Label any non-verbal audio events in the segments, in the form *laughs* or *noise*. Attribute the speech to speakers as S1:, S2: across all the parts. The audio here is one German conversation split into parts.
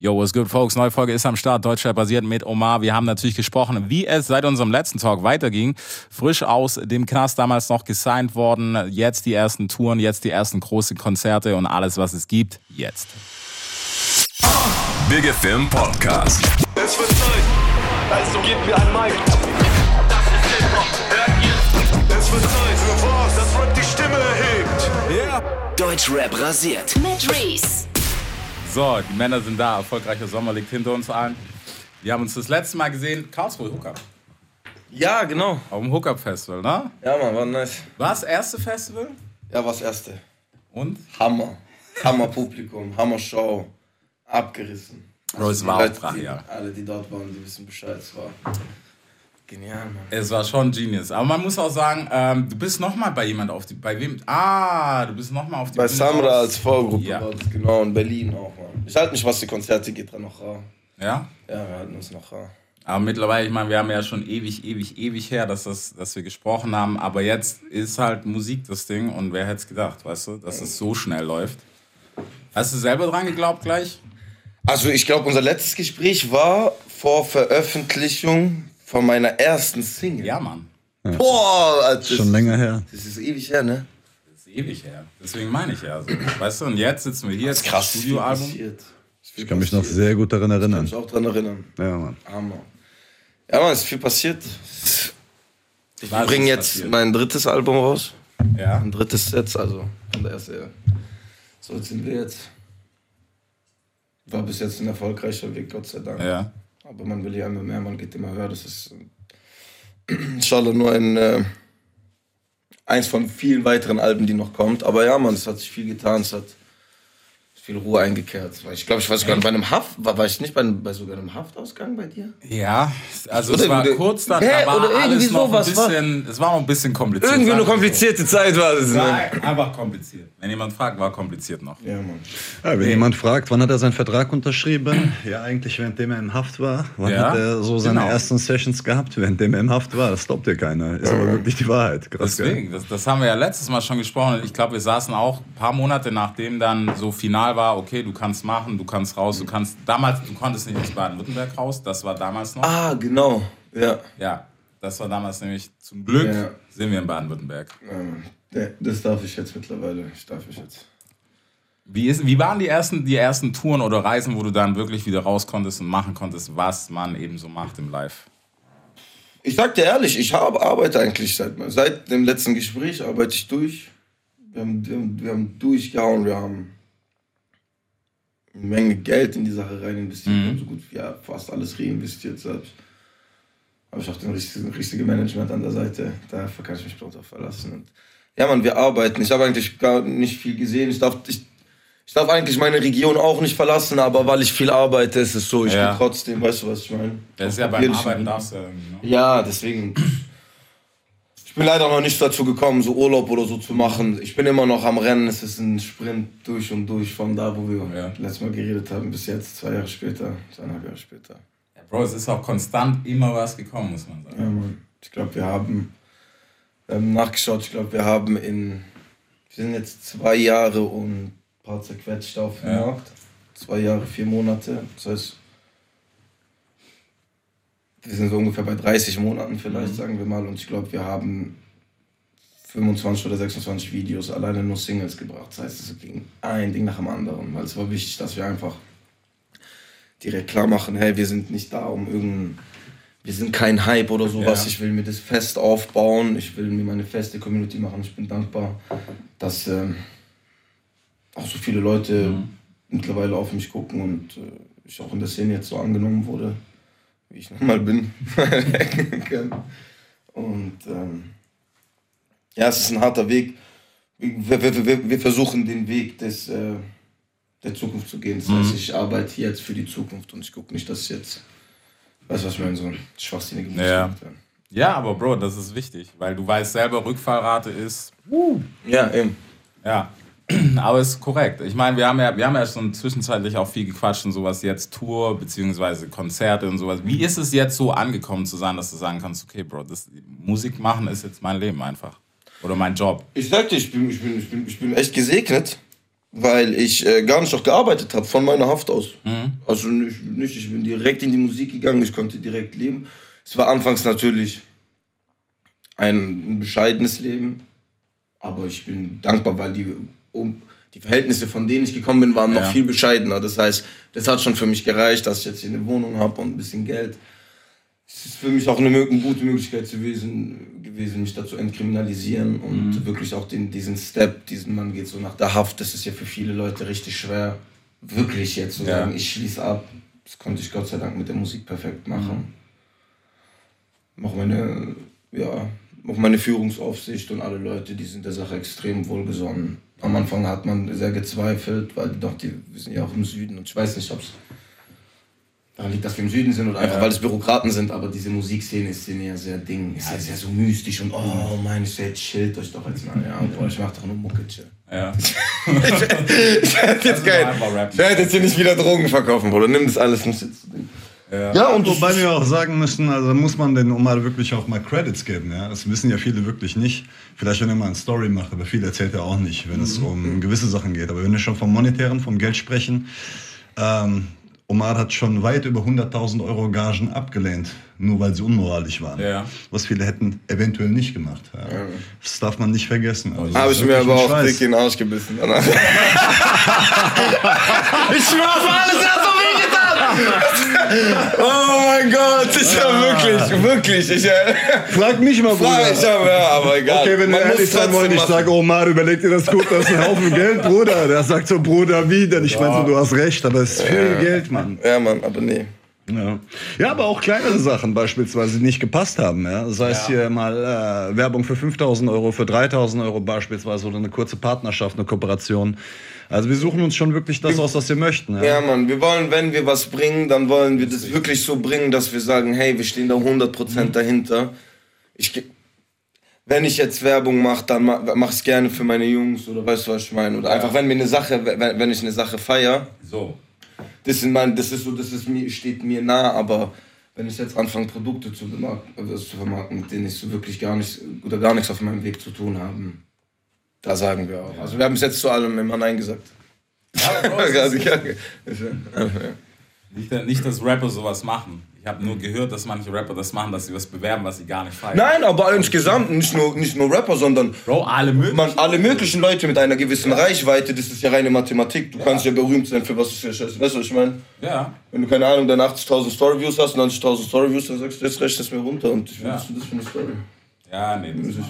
S1: Yo, what's good, folks? Neue Folge ist am Start. Deutschrap basiert mit Omar. Wir haben natürlich gesprochen, wie es seit unserem letzten Talk weiterging. Frisch aus dem Knast damals noch gesigned worden. Jetzt die ersten Touren, jetzt die ersten großen Konzerte und alles, was es gibt, jetzt.
S2: Big Film Podcast.
S3: Es wird Zeit, also gebt mir ein Mic. Das ist Hip-Hop, hört ihr? Es wird Zeit für was, das Rap die Stimme erhebt.
S1: Yeah.
S4: Deutschrap rasiert.
S5: Mit Reese.
S1: So, die Männer sind da. Erfolgreicher Sommer liegt hinter uns allen. Wir haben uns das letzte Mal gesehen, Karlsruhe Hookup.
S6: Ja, genau.
S1: Auf dem Hookup Festival, ne?
S6: Ja, Mann, war nice.
S1: War das erste Festival?
S6: Ja, war das erste.
S1: Und?
S6: Hammer. Hammer Publikum, Hammer Show. Abgerissen.
S1: Bro, es
S6: die
S1: war auch brachial.
S6: Alle, die dort waren, die wissen Bescheid. Es war genial, Mann.
S1: Es war schon genius. Aber man muss auch sagen, ähm, du bist nochmal bei jemand auf die. Bei wem? Ah, du bist nochmal auf die
S6: Bei
S1: Bühne
S6: Samra als Vorgruppe
S1: Ja.
S6: war das, genau. In Berlin auch, Mann. Ich halte mich, was die Konzerte geht, dran noch rar.
S1: Ja?
S6: Ja, wir halten uns noch rar.
S1: Aber mittlerweile, ich meine, wir haben ja schon ewig, ewig, ewig her, dass, das, dass wir gesprochen haben. Aber jetzt ist halt Musik das Ding. Und wer hätte es gedacht, weißt du, dass es so schnell läuft. Hast du selber dran geglaubt gleich?
S6: Also, ich glaube, unser letztes Gespräch war vor Veröffentlichung von meiner ersten Single.
S1: Ja, Mann.
S6: Boah, Alter, das,
S7: Schon länger her.
S6: das ist ewig her, ne?
S1: Das ist ewig her. Deswegen meine ich ja so. Weißt du, und jetzt sitzen wir hier,
S6: Das ist krass. viel
S1: Studioalbum.
S7: Ich kann mich noch sehr gut daran
S6: Ich kann
S7: erinnern.
S6: mich auch dran erinnern.
S7: Ja, Mann.
S6: Hammer. Ja, Mann, es ist viel passiert. Ich bringe jetzt
S1: passiert?
S6: mein drittes Album raus.
S1: Ja.
S6: Ein drittes Set, also von der ersten. Ja. So, jetzt sind wir jetzt. War bis jetzt ein erfolgreicher Weg, Gott sei Dank.
S1: Ja.
S6: Aber man will ja immer mehr, man geht immer höher. Das ist äh, *clears throat* inshallah nur ein, äh, eins von vielen weiteren Alben, die noch kommt. Aber ja, man, es hat sich viel getan, es hat viel Ruhe eingekehrt. Weil Ich glaube, ich war sogar bei einem Haft, war, war ich nicht bei, einem, bei sogar einem Haftausgang bei dir?
S1: Ja, also
S6: Oder
S1: es war kurz dann,
S6: Hä,
S1: da war
S6: oder irgendwie
S1: alles noch ein
S6: sowas, war-
S1: bisschen, es war noch ein bisschen kompliziert.
S6: Irgendwie eine
S1: wir so.
S6: komplizierte Zeit war das. Ne?
S1: Nein, einfach kompliziert. Wenn jemand fragt, war kompliziert noch.
S6: Ja, Mann.
S7: Ja, wenn jemand fragt, wann hat er seinen Vertrag unterschrieben? Ja, eigentlich währenddem er in Haft war. Wann
S1: Ja,
S7: hat er so seine
S1: genau.
S7: ersten Sessions gehabt, währenddem er in Haft war? Das glaubt ja keiner. Ist aber wirklich die Wahrheit. Krass?
S1: Deswegen, das, das haben wir ja letztes Mal schon gesprochen. Ich glaube, wir saßen auch ein paar Monate nachdem dann so final war, okay, du kannst machen, du kannst raus, du kannst. Damals, du konntest nicht aus Baden-Württemberg raus, das war damals noch.
S6: Ah, genau. Ja.
S1: Ja, das war damals nämlich zum Glück
S6: Ja.
S1: sind wir in Baden-Württemberg.
S6: Ähm, Das darf ich jetzt mittlerweile. Ich darf ich jetzt.
S1: Wie, ist, wie waren die ersten, die ersten Touren oder Reisen, wo du dann wirklich wieder raus konntest und machen konntest, was man eben so macht im Live?
S6: Ich sag dir ehrlich, ich habe arbeite eigentlich seit, seit dem letzten Gespräch arbeite ich durch. Wir haben, wir haben, wir haben durchgehauen, wir haben eine Menge Geld in die Sache rein investiert, wir haben so gut wie ja, fast alles reinvestiert selbst. Habe ich auch den richtigen, richtige Management an der Seite, dafür kann ich mich darauf verlassen. Und ja, Mann, wir arbeiten. Ich habe eigentlich gar nicht viel gesehen. Ich darf, ich, ich darf eigentlich meine Region auch nicht verlassen, aber weil ich viel arbeite, ist es so, ich
S1: Ja.
S6: bin trotzdem, weißt du, was ich meine?
S1: Das ist ja beim Arbeiten darfst du ne?
S6: ja, deswegen. Ich bin leider noch nicht dazu gekommen, so Urlaub oder so zu machen. Ich bin immer noch am Rennen. Es ist ein Sprint durch und durch von da, wo wir
S1: Ja.
S6: letztes Mal geredet haben, bis jetzt, zwei Jahre später, zweieinhalb Jahre später.
S1: Ja, Bro, es ist auch konstant immer was gekommen, muss man sagen.
S6: Ja, Mann. Ich glaube, wir haben haben nachgeschaut. Ich glaube, wir haben in. Wir sind jetzt zwei Jahre und ein paar zerquetscht auf dem
S1: Ja.
S6: Markt. Zwei Jahre, vier Monate. Das heißt, wir sind so ungefähr bei 30 Monaten vielleicht, sagen wir mal. Und ich glaube, wir haben 25 oder 26 Videos, alleine nur Singles gebracht. Das heißt, es ging ein Ding nach dem anderen. Weil es war wichtig, dass wir einfach direkt klar machen, hey, wir sind nicht da, um irgendein wir sind kein Hype oder sowas.
S1: Ja.
S6: Ich will mir das fest aufbauen. Ich will mir meine feste Community machen. Ich bin dankbar, dass ähm, auch so viele Leute mittlerweile auf mich gucken und äh, ich auch in der Szene jetzt so angenommen wurde, wie ich nochmal bin. *laughs* und ähm, ja, es ist ein harter Weg. Wir, wir, wir, wir versuchen den Weg des, äh, der Zukunft zu gehen. Das heißt, ich arbeite jetzt für die Zukunft und ich gucke nicht, dass jetzt Weißt du, was ich meine? So schwachsinnige Musik.
S1: Ja. Ja, aber Bro, das ist wichtig, weil du weißt selber, Rückfallrate ist.
S6: Ja, eben.
S1: Ja, *clears throat* aber ist korrekt. Ich meine, wir haben ja, wir haben ja schon zwischenzeitlich auch viel gequatscht und sowas jetzt Tour beziehungsweise Konzerte und sowas. Wie ist es jetzt so angekommen zu sein, dass du sagen kannst, okay, Bro, das Musik machen ist jetzt mein Leben einfach oder mein Job.
S6: Ich sag dir, ich bin, ich bin, ich bin, ich bin echt gesegnet. weil ich äh, gar nicht noch gearbeitet habe von meiner Haft aus. Also nicht, nicht, ich bin direkt in die Musik gegangen, ich konnte direkt leben. Es war anfangs natürlich ein bescheidenes Leben, aber ich bin dankbar, weil die, um, die Verhältnisse, von denen ich gekommen bin, waren noch
S1: Ja.
S6: viel bescheidener. Das heißt, das hat schon für mich gereicht, dass ich jetzt hier eine Wohnung habe und ein bisschen Geld. Es ist für mich auch eine, eine gute Möglichkeit gewesen, gewesen, mich da zu entkriminalisieren und wirklich auch den, diesen Step, diesen man geht so nach der Haft, das ist ja für viele Leute richtig schwer, wirklich jetzt zu
S1: Ja.
S6: sagen, ich schließe ab. Das konnte ich Gott sei Dank mit der Musik perfekt machen. Auch meine, ja, auch meine Führungsaufsicht und alle Leute, die sind der Sache extrem wohlgesonnen. Am Anfang hat man sehr gezweifelt, weil doch die, wir sind ja auch im Süden und ich weiß nicht, ob es daran liegt, dass wir im Süden sind oder einfach, weil es Bürokraten sind, aber diese Musikszene ist ja sehr Ding, ist ja sehr so mystisch und oh mein, ich sag, chillt euch doch jetzt mal, ja, *laughs* boah, ich mach doch nur Mucke, chill.
S1: Ja. *laughs*
S6: ich werde jetzt, ich jetzt hier nicht wieder Drogen verkaufen, Bruder, nimm das alles nicht jetzt.
S1: Ja.
S6: Ja, und
S7: Wobei wir auch sagen müssen, also muss man den Omar wirklich auch mal Credits geben. Ja? Das wissen ja viele wirklich nicht. Vielleicht, wenn er mal eine Story macht, aber viel erzählt er auch nicht, wenn es um gewisse Sachen geht. Aber wenn wir schon vom Monetären, vom Geld sprechen, ähm, Omar hat schon weit über 100.000 Euro Gagen abgelehnt, nur weil sie unmoralisch waren.
S1: Ja.
S7: Was viele hätten eventuell nicht gemacht. Ja. Das darf man nicht vergessen. Also,
S6: Habe ich mir aber auch
S7: Scheiß.
S6: dick in den Arsch gebissen. *laughs* *laughs* ich schwör auf alles, er weh getan. Oh mein Gott, ich hab wirklich, wirklich, ich, äh,
S7: Frag mich mal,
S6: frag,
S7: Bruder.
S6: ich hab, ja, aber egal.
S7: Okay, wenn wir
S6: Man muss
S7: ehrlich sein wollen, ich sage, Omar, überleg dir das gut, das ist ein Haufen Geld, Bruder. Der sagt so, Bruder, wie denn? Ich meine so, du hast recht, aber es ist viel Geld, Mann.
S6: Ja, Mann, aber nee.
S7: Ja. ja, aber auch kleinere Sachen beispielsweise, die nicht gepasst haben. Ja? Das heißt hier mal äh, Werbung für 5.000 Euro, für 3.000 Euro beispielsweise oder eine kurze Partnerschaft, eine Kooperation. Also wir suchen uns schon wirklich das aus, was wir möchten. Ja?
S6: Ja, Mann, wir wollen, wenn wir was bringen, dann wollen wir das wirklich so bringen, dass wir sagen, hey, wir stehen da 100% dahinter. Ich, wenn ich jetzt Werbung mache, dann ma, mach ich gerne für meine Jungs oder weißt du, was ich meine? Oder einfach, wenn mir eine Sache, wenn, wenn ich eine Sache feier,
S1: So.
S6: das, mein, das ist so, das ist mir, steht mir nah, aber wenn ich jetzt anfange, Produkte zu, also zu vermarkten, mit denen ich so wirklich gar nicht oder gar nichts auf meinem Weg zu tun habe, da sagen wir auch. Also wir haben bis jetzt zu allem immer Nein gesagt.
S1: Ja, *laughs*
S6: Also,
S1: ist-
S6: ja,
S1: nicht, nicht, dass Rapper sowas machen. Ich habe nur gehört, dass manche Rapper das machen, dass sie was bewerben, was sie gar nicht feiern.
S6: Nein, aber insgesamt nicht nur, nicht nur Rapper, sondern
S1: Bro, alle möglichen.
S6: man, alle möglichen Leute mit einer gewissen Reichweite, das ist ja reine Mathematik. Du kannst ja berühmt sein für was du für Scheiße. Weißt du, was ich meine?
S1: Ja.
S6: Wenn du keine Ahnung, dann 80.000 Storyviews hast, 90.000 Storyviews, dann sagst du, jetzt rechne es mir runter und ich
S1: Ja.
S6: das das für eine Story.
S1: Ja, nee, das.
S6: Nee.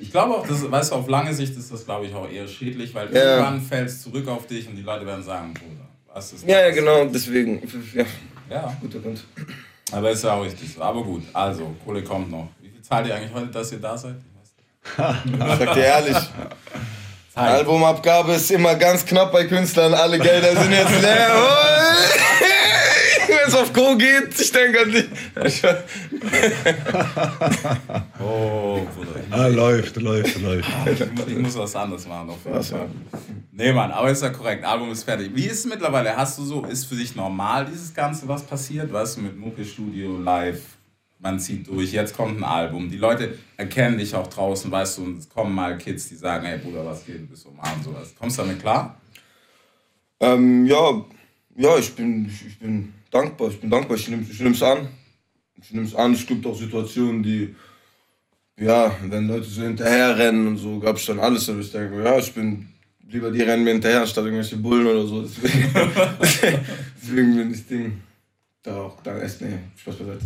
S1: Ich glaube auch, das, weißt du, auf lange Sicht ist das, glaube ich, auch eher schädlich, weil
S6: Ja.
S1: irgendwann fällt es zurück auf dich und die Leute werden sagen, Bruder, was ist
S6: Ja, ja,
S1: das?
S6: genau, deswegen. Ja,
S1: Ja,
S6: guter Punkt.
S1: aber ist ja auch richtig so. Aber gut, also, Kohle kommt noch. Wie viel zahlt ihr eigentlich heute, dass ihr da seid? Ich weiß nicht.
S6: Ich sag dir ehrlich. Albumabgabe ist immer ganz knapp bei Künstlern, alle Gelder sind jetzt leer. *laughs* Wenn es auf Co geht, ich denke an dich. *laughs*
S1: Oh, Bruder.
S7: Ah, läuft, läuft, läuft.
S1: Ich, ich muss was anderes machen. Auf jeden Fall. Nee, Mann, aber ist ja korrekt. Album ist fertig. Wie ist es mittlerweile? Hast du so, ist für dich normal dieses Ganze, was passiert? Weißt du, mit Mucke Studio, live, man zieht durch, jetzt kommt ein Album. Die Leute erkennen dich auch draußen, weißt du, und es kommen mal Kids, die sagen, hey Bruder, was geht, du bist um und sowas. Kommst du damit klar?
S6: Ähm, ja, ja, ich bin, ich, bin dankbar. Ich bin dankbar. Ich nehme es an. Ich nehme es an. Es gibt auch Situationen, die, ja, wenn Leute so hinterher rennen und so, gab es dann alles. Aber ich denke, ja, ich bin lieber die rennen mir hinterher, statt irgendwelche Bullen oder so. Deswegen, *laughs* deswegen bin ich Ding. Da auch, da ist, nee, Spaß beiseite.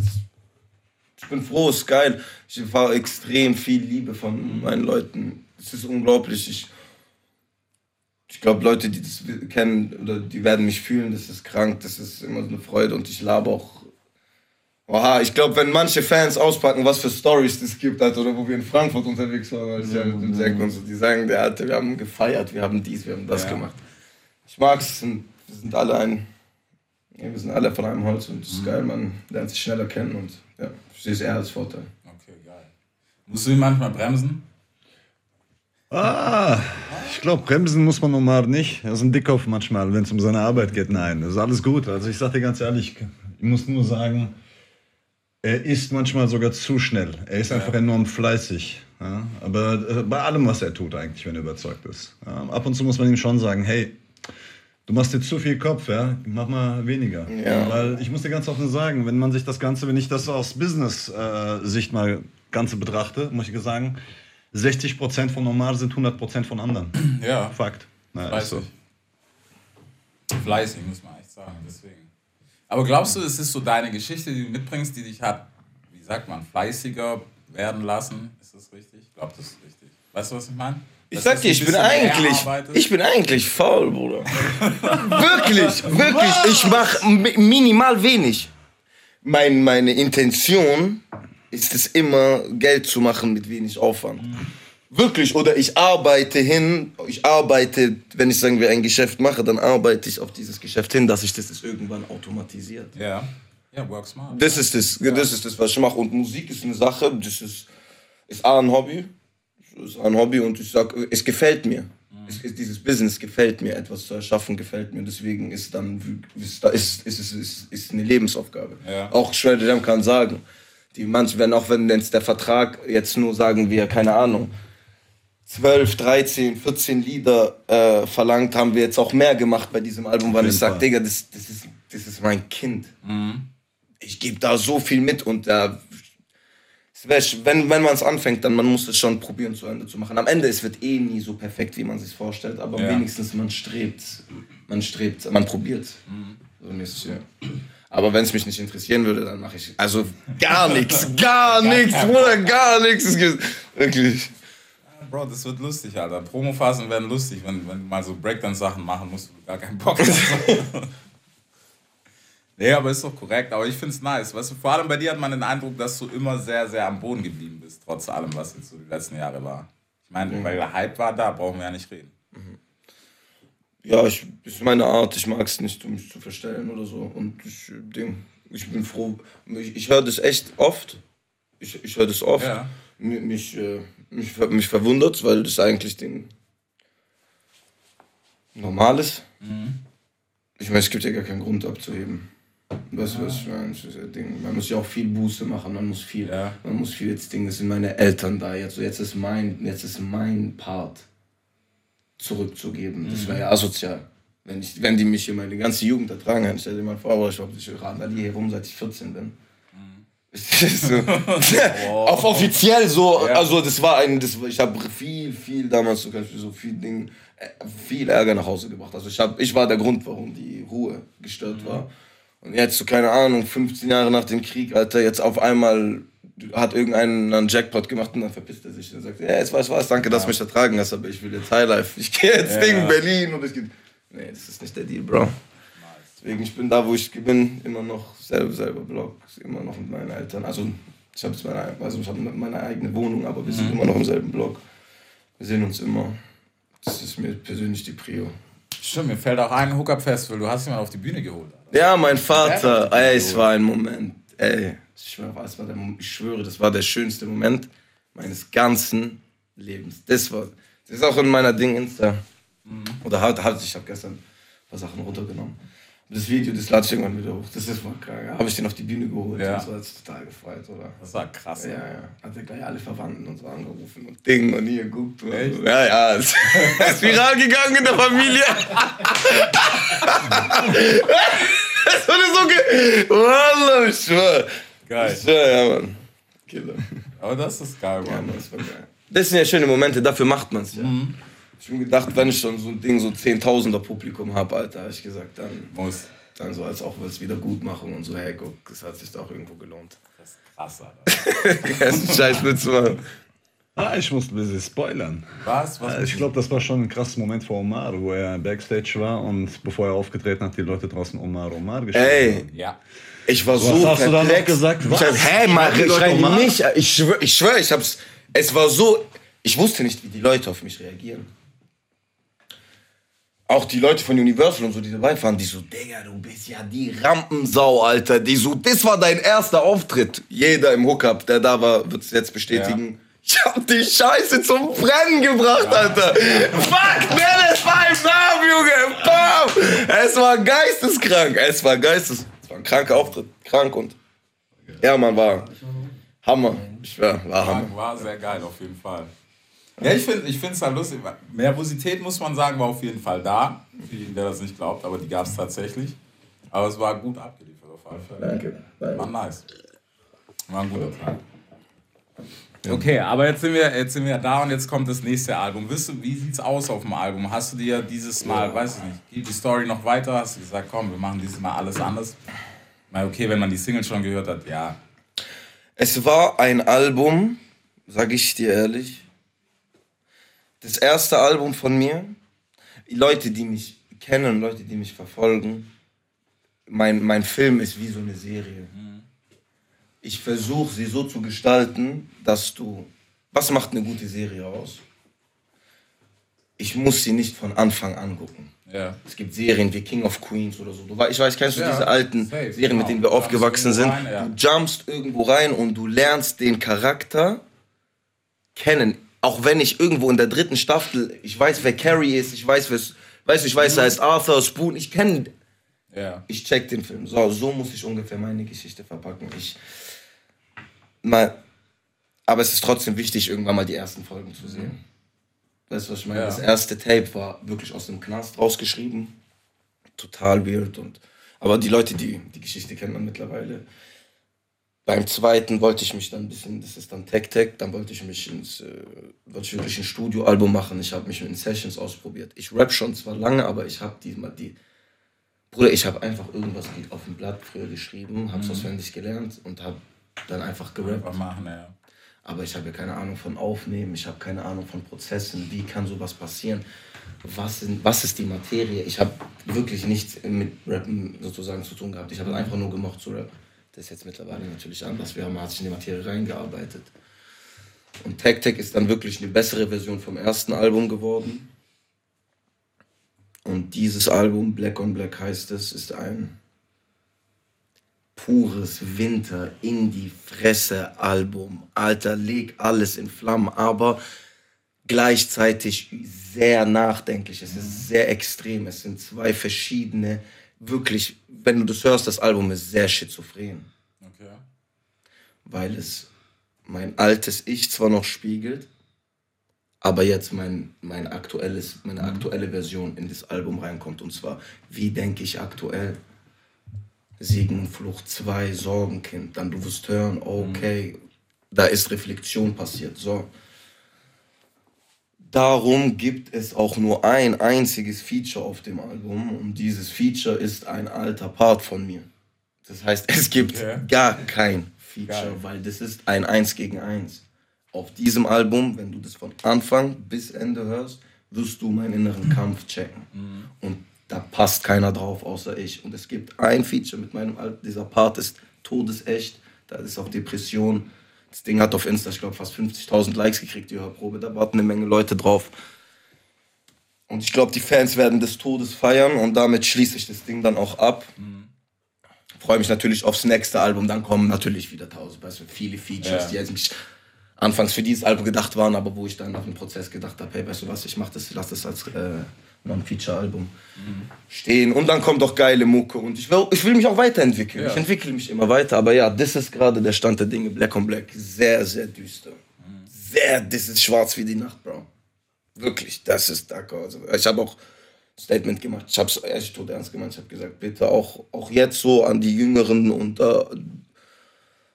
S6: Ich bin froh, ist geil. Ich erfahre extrem viel Liebe von meinen Leuten. Es ist unglaublich. Ich, ich glaube, Leute, die das kennen oder die werden mich fühlen, das ist krank, das ist immer so eine Freude und ich labe auch. Oha, ich glaube, wenn manche Fans auspacken, was für Stories es gibt, Alter, oder wo wir in Frankfurt unterwegs waren, als ja, mit dem Zack und so, die sagen, der Alter, wir haben gefeiert, wir haben dies, wir haben das
S1: Ja.
S6: gemacht. Ich mag's, und wir sind alle ein, ja, wir sind alle von einem Holz und das ist geil, man lernt sich schneller kennen und ja, ich sehe es eher als Vorteil.
S1: Okay, geil. Musst du ihn manchmal bremsen?
S7: Ah, ich glaube, bremsen muss man Omar nicht. Er ist ein Dickkopf manchmal, wenn es um seine Arbeit geht. Nein, das ist alles gut. Also ich sage dir ganz ehrlich, ich muss nur sagen, Er ist manchmal sogar zu schnell. Er ist einfach enorm fleißig. Ja? Aber äh, bei allem, was er tut, eigentlich, wenn er überzeugt ist. Ja? Ab und zu muss man ihm schon sagen, hey, du machst dir zu viel Kopf, ja? mach mal weniger. Weil ich muss dir ganz offen sagen, wenn man sich das Ganze, wenn ich das aus Business-Sicht mal Ganze betrachte, muss ich sagen, 60% von Omar sind 100% von anderen. *clears throat*
S1: Ja,
S7: Fakt. Ist
S1: fleißig.
S7: so.
S1: Fleißig, muss man echt sagen. Deswegen. Aber glaubst du, es ist so deine Geschichte, die du mitbringst, die dich hat, wie sagt man, fleißiger werden lassen? Ist das richtig? Ich glaube, das ist richtig. Weißt du, was ich meine?
S6: Ich sag dir, ich bin eigentlich, ich bin eigentlich faul, Bruder. *laughs* wirklich, wirklich. Ich mach mi- minimal wenig. Mein, meine Intention ist es immer, Geld zu machen mit wenig Aufwand. Wirklich, oder ich arbeite hin, ich arbeite, wenn ich sagen wir ein Geschäft mache, dann arbeite ich auf dieses Geschäft hin, dass sich das ist irgendwann automatisiert.
S1: Ja. Ja, work smart.
S6: Das ist das, das ist das, was ich mache. Und Musik ist eine Sache, das ist, ist A, ein Hobby. Ist ein Hobby und ich sag, es gefällt mir. Es, es, dieses Business gefällt mir, etwas zu erschaffen gefällt mir. Deswegen ist dann ist, ist, ist, ist, ist eine Lebensaufgabe.
S1: Ja.
S6: Auch Shredder Jam kann sagen. Die manche, wenn auch wenn jetzt der Vertrag jetzt nur sagen wir, keine Ahnung, 12, 13, 14 Lieder äh, verlangt, haben wir jetzt auch mehr gemacht bei diesem Album, weil ich sag,
S7: Fall.
S6: Digga, das, das, ist, das ist mein Kind ich gebe da so viel mit und äh, wär, sch- wenn, wenn man es anfängt, dann man muss es schon probieren zu Ende zu machen. Am Ende es wird eh nie so perfekt, wie man sich vorstellt, aber
S1: Ja.
S6: wenigstens man strebt, man strebt, man probiert. So mäßig, ja. Aber wenn es mich nicht interessieren würde, dann mache ich also gar *laughs* nichts, gar nichts, Bruder, gar nichts. Es Wirklich.
S1: Bro, das wird lustig, Alter. Promophasen werden lustig, wenn, wenn du mal so Breakdance-Sachen machen musst, du gar keinen Bock hast. *laughs* nee, aber ist doch korrekt. Aber ich find's nice. Weißt du, vor allem bei dir hat man den Eindruck, dass du immer sehr, sehr am Boden geblieben bist, trotz allem, was jetzt so die letzten Jahre war. Ich meine, weil der Hype war da, brauchen wir ja nicht reden.
S6: Ja, ich, ist meine Art. Ich mag es nicht, um mich zu verstellen oder so. Und ich, äh, Ding, ich bin froh. Ich, ich höre das echt oft. Ich, ich höre das oft.
S1: Ja.
S6: Mi- Mich, äh, mich, ver- mich verwundert, weil das eigentlich den normal ist. Ich meine, es gibt ja gar keinen Grund abzuheben. Weißt du, was ich meine? Das ja Ding. Man muss ja auch viel Buße machen, man muss viel,
S1: Ja.
S6: man muss viel jetzt Ding, das sind meine Eltern da, jetzt, jetzt ist mein, jetzt ist mein Part zurückzugeben. Das wäre ja asozial. Wenn, ich, wenn die mich hier meine ganze Jugend ertragen hätten, stell dir mal vor, aber ich glaube, ich randaliere hier rum, seit ich 14 bin. Ist so. *laughs* *laughs* Auf offiziell so,
S1: Ja.
S6: also das war ein, das, ich habe viel, viel damals so, so viel Ding, äh, viel Ärger nach Hause gebracht. Also ich, hab, ich war der Grund, warum die Ruhe gestört war. Und jetzt so, keine Ahnung, 15 Jahre nach dem Krieg, Alter, jetzt auf einmal hat irgendeinen einen Jackpot gemacht und dann verpisst er sich und sagt, ja, jetzt weiß was, danke, dass du mich ertragen hast, aber ich will jetzt Highlife. Ich gehe jetzt
S1: Ja.
S6: Ding Berlin und ich geh. Nee, das ist nicht der Deal, Bro. Deswegen, ich bin da, wo ich bin, immer noch selber, selber Blog, immer noch mit meinen Eltern. Also, ich habe meine, also ich habe meine eigene Wohnung, aber wir sind immer noch im selben Blog. Wir sehen uns immer. Das ist mir persönlich die Prio.
S1: Stimmt, mir fällt auch ein Hookup-Festival. Du hast ihn mal auf die Bühne geholt. Alter.
S6: Ja, mein Vater, ey, es war ein Moment, ey, ich schwöre, ich schwöre, das war der schönste Moment meines ganzen Lebens. Das war, das ist auch in meiner Ding Insta. Oder halt, halt ich habe gestern ein paar Sachen runtergenommen. Das Video, das lade ich irgendwann wieder hoch. Das ist mal krank. Habe ich den auf die Bühne geholt.
S1: Ja.
S6: Das war jetzt total gefreut, oder?
S1: Das war krass.
S6: Ja, ja. Hat er gleich alle Verwandten und so angerufen und Ding und hier guckt. und so. Ja, ja. *laughs* Es ist viral gegangen in der Familie. Es *laughs* wurde so ge. Wallah, ich schwör.
S1: Geil.
S6: Ich schwör, ja, Mann. Killer.
S1: Aber das ist geil,
S6: Ja,
S1: Mann.
S6: Mann, das war geil. Das sind ja schöne Momente, dafür macht man es ja. Ich hab mir gedacht, wenn ich schon so ein Ding, so Zehntausender Publikum habe, Alter, hab ich gesagt, dann,
S1: Muss.
S6: dann so als auch als Wiedergutmachung und so, hey, guck, das hat sich doch irgendwo gelohnt.
S1: Das ist krass, Alter. *laughs*
S6: Ersten Scheiß mitzumachen.
S7: Ah, ich muss ein bisschen spoilern.
S1: Was? Was?
S7: Äh, Ich glaube, das war schon ein krasser Moment für Omar, wo er backstage war und bevor er aufgetreten hat, die Leute draußen Omar, Omar gespielt
S6: Ey,
S7: haben.
S1: Ja.
S6: Ich war
S7: Was
S6: so
S7: hast du dann
S6: perplex.
S7: gesagt?
S6: Ich
S7: Was?
S6: hab, hä,
S7: schreiben Omar?
S6: die nicht. Ich schwöre, ich, schwör, ich hab's. Es war so. Ich wusste nicht, wie die Leute auf mich reagieren. Auch die Leute von Universal und so, die dabei waren, die so, Digga, du bist ja die Rampensau, Alter. Die so, das war dein erster Auftritt. Jeder im Hookup, der da war, wird es jetzt bestätigen. Ich hab die Scheiße zum Brennen gebracht, Alter. Fuck, nenn es beim Namen, Junge. Bam. Es war geisteskrank. Es war geistes. Es war ein kranker Auftritt. Krank und Ja, man, war Hammer. Ich schwör, war Hammer.
S1: War, war sehr geil, auf jeden Fall. Ja, ich finde es halt lustig. Nervosität, muss man sagen, war auf jeden Fall da. Für jeden, der das nicht glaubt, aber die gab es tatsächlich. Aber es war gut abgeliefert auf alle Fälle.
S6: Danke.
S1: War nice. War ein guter Tag. Okay, aber jetzt sind, wir, jetzt sind wir da und jetzt kommt das nächste Album. Wisst du, wie sieht's aus auf dem Album? Hast du dir dieses Mal, weiß ich nicht, geht die Story noch weiter? Hast du gesagt, komm, wir machen dieses Mal alles anders? Na okay, wenn man die Single schon gehört hat, ja.
S6: Es war ein Album, sag ich dir ehrlich. Das erste Album von mir. Leute, die mich kennen, Leute, die mich verfolgen, mein, mein Film ist wie so eine Serie. Ich versuche sie so zu gestalten, dass du. Was macht eine gute Serie aus? Ich muss sie nicht von Anfang an gucken.
S1: Ja.
S6: Es gibt Serien wie King of Queens oder so. Du, ich weiß, kennst du
S1: Ja,
S6: diese alten
S1: safe,
S6: Serien, mit
S1: genau.
S6: denen wir aufgewachsen sind?
S1: rein, ja.
S6: Du jumpst irgendwo rein und du lernst den Charakter kennen. Auch wenn ich irgendwo in der dritten Staffel, ich weiß, wer Carrie ist, ich weiß, wer, weißt du, ich weiß, er heißt Arthur Spoon, ich kenne,
S1: Ja.
S6: ich check den Film. So, so muss ich ungefähr meine Geschichte verpacken. Ich, mal, aber es ist trotzdem wichtig, irgendwann mal die ersten Folgen zu sehen. Weißt du, was ich meine?
S1: Ja.
S6: Das erste Tape war wirklich aus dem Knast rausgeschrieben. Total weird. Und, aber die Leute, die die Geschichte kennen dann mittlerweile. Beim zweiten wollte ich mich dann ein bisschen, das ist dann Tech Tech, dann wollte ich mich ins, äh, wollte ich wirklich ein Studioalbum machen. Ich habe mich in Sessions ausprobiert. Ich rap schon zwar lange, aber ich habe die, die, Bruder, ich habe einfach irgendwas auf dem Blatt früher geschrieben, habe es auswendig gelernt und habe dann einfach gerappt.
S1: Einfach machen, ja.
S6: Aber ich habe ja keine Ahnung von Aufnehmen, ich habe keine Ahnung von Prozessen, wie kann sowas passieren, was, sind, was ist die Materie. Ich habe wirklich nichts mit Rappen sozusagen zu tun gehabt. Ich habe einfach nur gemocht zu rappen. Das ist jetzt mittlerweile natürlich anders. Wir haben man hat sich in die Materie reingearbeitet. Und Tech Tech ist dann wirklich eine bessere Version vom ersten Album geworden. Und dieses Album, Black on Black heißt es, ist ein pures Winter in die Fresse Album. Alter, leg alles in Flammen, aber gleichzeitig sehr nachdenklich. Es ist sehr extrem. Es sind zwei verschiedene, wirklich, wenn du das hörst, das Album ist sehr schizophren,
S1: Okay.
S6: weil es mein altes Ich zwar noch spiegelt, aber jetzt mein, mein aktuelles, meine aktuelle Version in das Album reinkommt. Und zwar, wie denke ich aktuell? Siegen und Flucht 2, Sorgenkind. Dann du wirst hören, okay, da ist Reflexion passiert. So. Darum gibt es auch nur ein einziges Feature auf dem Album und dieses Feature ist ein alter Part von mir. Das heißt, es gibt
S1: Okay.
S6: gar kein Feature,
S1: Geil.
S6: weil das ist ein Eins gegen Eins. Auf diesem Album, wenn du das von Anfang bis Ende hörst, wirst du meinen inneren Kampf checken. Und da passt keiner drauf, außer ich. Und es gibt ein Feature mit meinem Al dieser Part ist todesecht, da ist auch Depression. Das Ding hat auf Insta, ich glaube, fast 50.000 Likes gekriegt, die Hörprobe. Da warten eine Menge Leute drauf. Und ich glaube, die Fans werden des Todes feiern und damit schließe ich das Ding dann auch ab. Freue mich natürlich aufs nächste Album. Dann kommen natürlich wieder tausend, weißt du, viele Features,
S1: Ja.
S6: die nicht anfangs für dieses Album gedacht waren, aber wo ich dann auf den Prozess gedacht habe, hey, weißt du was, ich mach das, lass das als äh, Non-Feature-Album stehen. Und dann kommt doch geile Mucke und ich will, ich will mich auch weiterentwickeln.
S1: Ja.
S6: Ich entwickle mich immer weiter, aber ja, das ist gerade der Stand der Dinge. Black on Black, sehr, sehr düster. Sehr, das ist schwarz wie die Nacht, Bro. Wirklich, das ist da. Also, ich habe auch ein Statement gemacht. Ich habe es echt tot ernst gemeint. Ich habe gesagt, bitte auch, auch jetzt so an die Jüngeren und äh,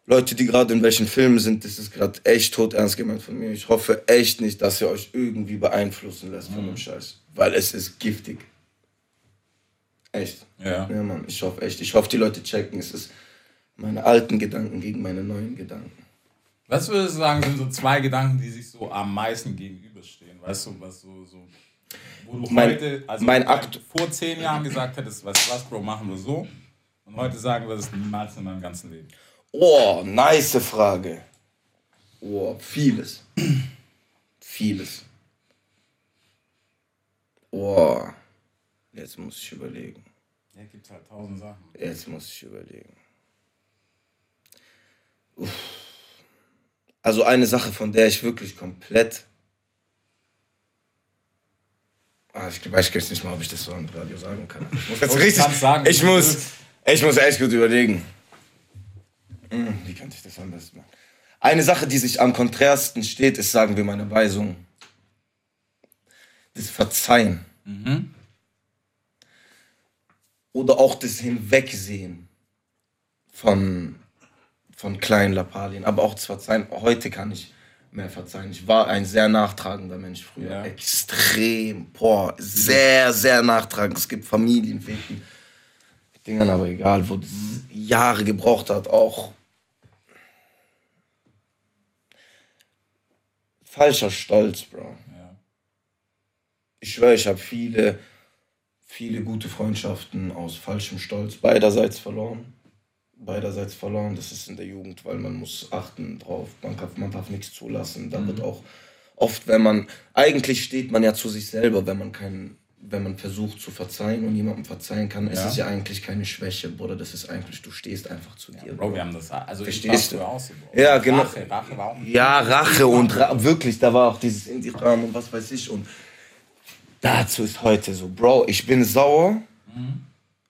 S6: Leute, die gerade in welchen Filmen sind, das ist gerade echt tot ernst gemeint von mir. Ich hoffe echt nicht, dass ihr euch irgendwie beeinflussen lässt von dem Scheiß. Weil es ist giftig. Echt.
S1: Ja.
S6: Ja, Mann, ich hoffe echt. Ich hoffe, die Leute checken, es ist meine alten Gedanken gegen meine neuen Gedanken.
S1: Was würdest du sagen, sind so zwei Gedanken, die sich so am meisten gegenüberstehen? Weißt du, was so, so wo du
S6: Mein-
S1: heute, also
S6: mein
S8: Akt-
S1: vor zehn Jahren gesagt hättest, weißt du was, Bro, machen wir so. Und heute sagen wir das niemals in meinem ganzen Leben.
S6: Oh, nice Frage. Oh, vieles. *clears throat* vieles. Oh, jetzt muss ich überlegen.
S1: Ja, gibt halt tausend Sachen.
S6: Jetzt muss ich überlegen. Uff. Also eine Sache, von der ich wirklich komplett. Ah, ich weiß jetzt nicht mal, ob ich das so im Radio sagen kann. Ich muss jetzt richtig. ich muss, ich muss echt gut überlegen. Hm, Wie könnte ich das am besten machen? Eine Sache, die sich am konträrsten steht, ist, sagen wir, meine Weisung. Das Verzeihen. Oder auch das Hinwegsehen von, von kleinen Lappalien. Aber auch das Verzeihen. Heute kann ich mehr verzeihen. Ich war ein sehr nachtragender Mensch früher.
S1: Ja.
S6: Extrem. Boah, sehr, sehr nachtragend. Es gibt Familienfäden. Dingern, aber egal, wo das Jahre gebraucht hat, auch falscher Stolz, Bro. Ich schwöre, ich habe viele, viele gute Freundschaften aus falschem Stolz beiderseits verloren. Beiderseits verloren. Das ist in der Jugend, weil man muss achten drauf. Man, kann, man darf nichts zulassen. Da wird auch oft, wenn man, eigentlich steht man ja zu sich selber, wenn man keinen, wenn man versucht zu verzeihen und jemandem verzeihen kann, ist
S1: Ja.
S6: es ja eigentlich keine Schwäche, Bruder. Das ist eigentlich, du stehst einfach zu dir.
S1: Bro, wir haben das. Also ich
S6: Verstehst
S1: war
S6: du?
S1: auch so, Bro.
S6: Ja, genau.
S1: Rache, Rache war auch
S6: Ja, Rache und Ra wirklich, da war auch dieses Indie-Rahmen und was weiß ich. Und dazu ist heute so, Bro, ich bin sauer,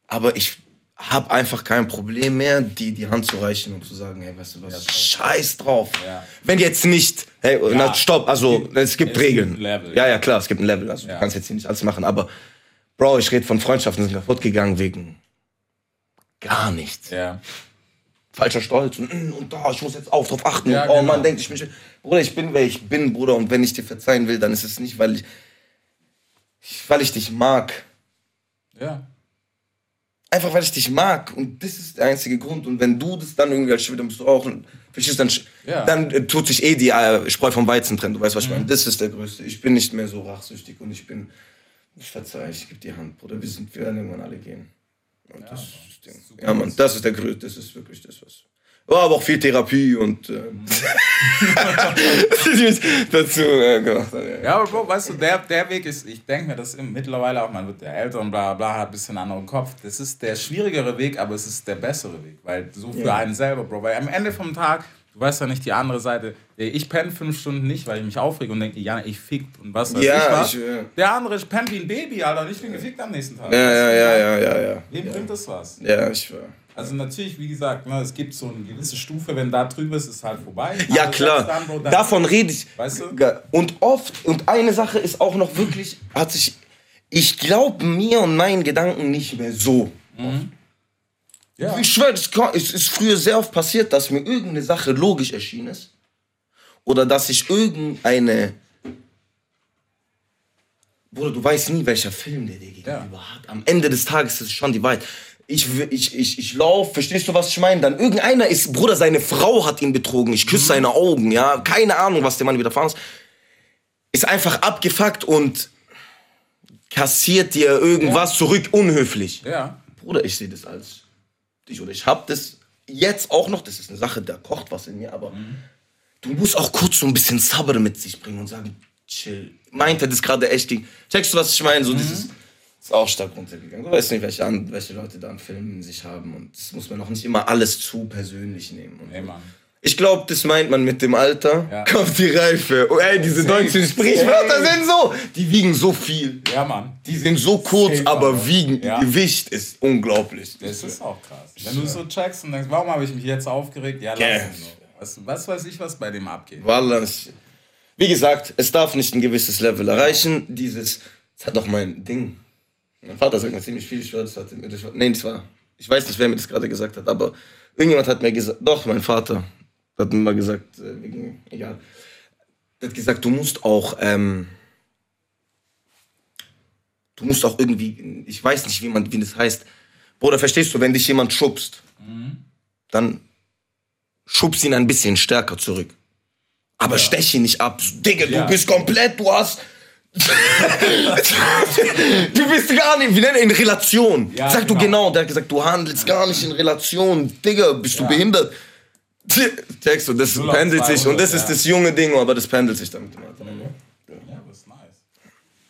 S6: aber ich habe einfach kein Problem mehr, die die Hand zu reichen und zu sagen, hey, weißt du was, scheiß drauf.
S1: Ja.
S6: Wenn jetzt nicht, hey, na, stopp, also es gibt
S1: es
S6: Regeln.
S1: ein Level.
S6: Ja, ja, klar, es gibt ein Level, also
S1: Ja.
S6: du kannst jetzt hier nicht alles machen, aber Bro, ich rede von Freundschaften, die sind kaputt gegangen wegen gar nichts
S1: Ja.
S6: falscher Stolz und, mm, und da, ich muss jetzt auch drauf achten.
S1: Ja,
S6: und, oh
S1: genau.
S6: man denkt, ich bin schön. Bruder, ich bin, wer ich bin, Bruder. Und wenn ich dir verzeihen will, dann ist es nicht, weil ich, weil ich dich mag.
S1: Ja.
S6: Einfach, weil ich dich mag. Und das ist der einzige Grund. Und wenn du das dann irgendwie als Schwede bist, du auch, verstehst, dann,
S1: Ja. Mhm.
S6: dann äh, tut sich eh die äh, Spreu vom Weizen trennen. Du weißt, was ich meine. Das ist der Größte. Ich bin nicht mehr so rachsüchtig und ich bin, ich verzeihe, ich gebe die Hand, Bruder. Wir, sind, wir werden irgendwann alle gehen. Und das ist das Ding. Ja, Mann, das ist der Größte. Das ist wirklich das, was. War aber auch viel Therapie und ähm, *laughs* dazu äh, gemacht. Ja.
S1: Ja, aber Bro, weißt du, der, der Weg ist, ich denke mir, das mittlerweile auch, man wird ja älter und bla bla, hat ein bisschen anderen Kopf. Das ist der schwierigere Weg, aber es ist der bessere Weg. Weil so für
S6: Ja.
S1: einen selber, Bro. Weil am Ende vom Tag, du weißt ja nicht die andere Seite. Ich penne fünf Stunden nicht, weil ich mich aufrege und denke, ja, ich fick und was weiß
S6: Ja,
S1: ich was.
S6: ich, äh,
S1: der andere pennt wie ein Baby, Alter, und ich bin gefickt am nächsten Tag.
S6: Ja, ja, ja, ja, ja, ja.
S1: Wem bringt das was?
S6: Ja, ich schwör.
S1: Also natürlich, wie gesagt, ne, es gibt so eine gewisse Stufe, wenn da drüber ist, ist es halt vorbei.
S6: Ja,
S1: Aber
S6: klar.
S1: selbst dann, Bro, dann-
S6: Davon rede ich.
S1: Weißt du?
S6: Und oft, und eine Sache ist auch noch wirklich, hat sich, ich glaube mir und meinen Gedanken nicht mehr so.
S1: Ja.
S6: Ich schwöre, es ist früher sehr oft passiert, dass mir irgendeine Sache logisch erschienen ist. Oder dass ich irgendeine. Bruder, du weißt nie, welcher Film der dir gegenüber hat. Am Ende des Tages ist es schon die Wahrheit. Ich, ich, ich, ich laufe, verstehst du, was ich meine? Dann irgendeiner ist, Bruder, seine Frau hat ihn betrogen. Ich küsse seine Augen, ja. Keine Ahnung, was dem Mann widerfahren ist. Ist einfach abgefuckt und kassiert dir irgendwas zurück, unhöflich.
S1: Ja.
S6: Bruder, ich sehe das als dich oder ich habe das jetzt auch noch, das ist eine Sache, da kocht was in mir, aber du musst auch kurz so ein bisschen Sabber mit sich bringen und sagen, chill. Meint er das gerade echt? Checkst du, was ich meine? So dieses ist auch stark runtergegangen. Du weißt nicht, welche, an, welche Leute da einen Film in sich haben und das muss man auch nicht immer alles zu persönlich nehmen. Und
S1: Ey, Mann.
S6: ich glaube, das meint man mit dem Alter.
S1: Ja.
S6: Kommt die Reife. Oh, ey, diese deutschen Sprichwörter sind so. Die wiegen so viel.
S1: Ja, Mann.
S6: Die sind so kurz,
S1: Safe,
S6: aber
S1: Alter.
S6: wiegen.
S1: Ja.
S6: Gewicht ist unglaublich.
S1: Das ist auch krass. Wenn du so checkst und denkst, warum habe ich mich jetzt aufgeregt? Ja, lass so. Was, was weiß ich, was bei dem abgeht.
S6: Wallah, Wie gesagt, es darf nicht ein gewisses Level erreichen. Dieses, das hat doch mein Ding. Mein Vater sagt mir ziemlich viel, ich das hat mir, das nee, das war, ich weiß nicht, wer mir das gerade gesagt hat, aber irgendjemand hat mir gesagt, doch, mein Vater hat mir mal gesagt, äh, wegen, egal, der hat gesagt, du musst auch, ähm, du musst auch irgendwie, ich weiß nicht, wie man, wie das heißt, Bruder, verstehst du, wenn dich jemand schubst, dann schubst ihn ein bisschen stärker zurück. Aber stech ihn nicht ab. Digga,
S1: Ja.
S6: du bist komplett, du hast. Du bist gar nicht, wie nennen in Relation.
S1: Ja,
S6: Sag du
S1: genau.
S6: genau, der hat gesagt, du handelst gar nicht in Relation. Digga, bist du behindert? Checkst du, das
S1: Null
S6: pendelt sich.
S1: 200,
S6: Und das ist
S1: ja.
S6: das junge Ding, aber das pendelt sich damit.
S1: Ja, das ist nice.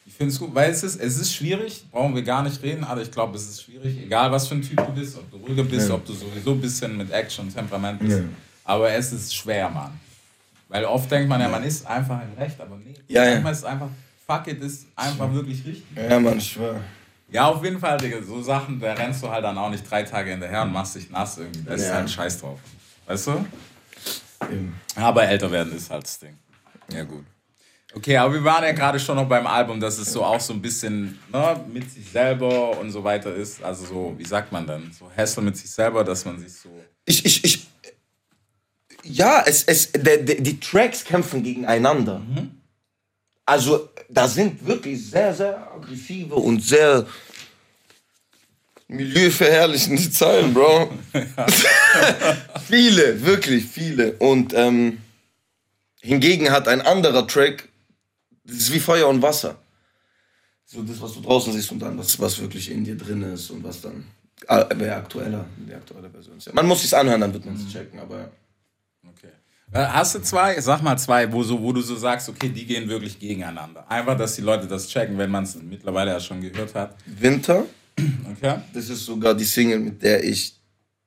S1: Ich finde es gut, weil es ist, es ist schwierig, brauchen wir gar nicht reden, aber ich glaube, es ist schwierig, egal was für ein Typ du bist, ob du ruhiger bist, ob du sowieso ein bisschen mit Action und Temperament bist.
S6: Ja.
S1: Aber es ist schwer, Mann. Weil oft denkt man ja, man ist einfach im Recht, aber nee.
S6: Ja, ja.
S1: Manchmal ist es einfach, fuck it, ist einfach wirklich richtig.
S6: Ja, Mann, ich schwör.
S1: Ja, auf jeden Fall, Digga, so Sachen, da rennst du halt dann auch nicht drei Tage hinterher und machst dich nass irgendwie. Das ist
S6: Ja.
S1: halt scheiß drauf. Weißt du?
S6: Eben.
S1: Aber älter werden ist halt das Ding. Ja, gut. Okay, aber wir waren ja gerade schon noch beim Album, dass es so auch so ein bisschen ne, mit sich selber und so weiter ist. Also so, wie sagt man dann? So Hassel mit sich selber, dass man sich so.
S6: Ich, ich, ich. Ja, es, es, der, die Tracks kämpfen gegeneinander. Also, da sind wirklich sehr, sehr aggressive und sehr milieuverherrlichende Zeilen, Bro. *laughs* *laughs* viele, wirklich viele. Und ähm, hingegen hat ein anderer Track, das ist wie Feuer und Wasser. So das, was du draußen siehst und dann das, was wirklich in dir drin ist und was dann. Ah, Wäre aktueller, die aktuelle Version. ist. Man muss sich's anhören, dann wird man es checken, aber.
S1: Äh, Hast du zwei, sag mal zwei, wo, so, wo du so sagst, okay, die gehen wirklich gegeneinander. Einfach, dass die Leute das checken, wenn man es mittlerweile ja schon gehört hat.
S6: Winter,
S1: Okay?
S6: das ist sogar die Single, mit der ich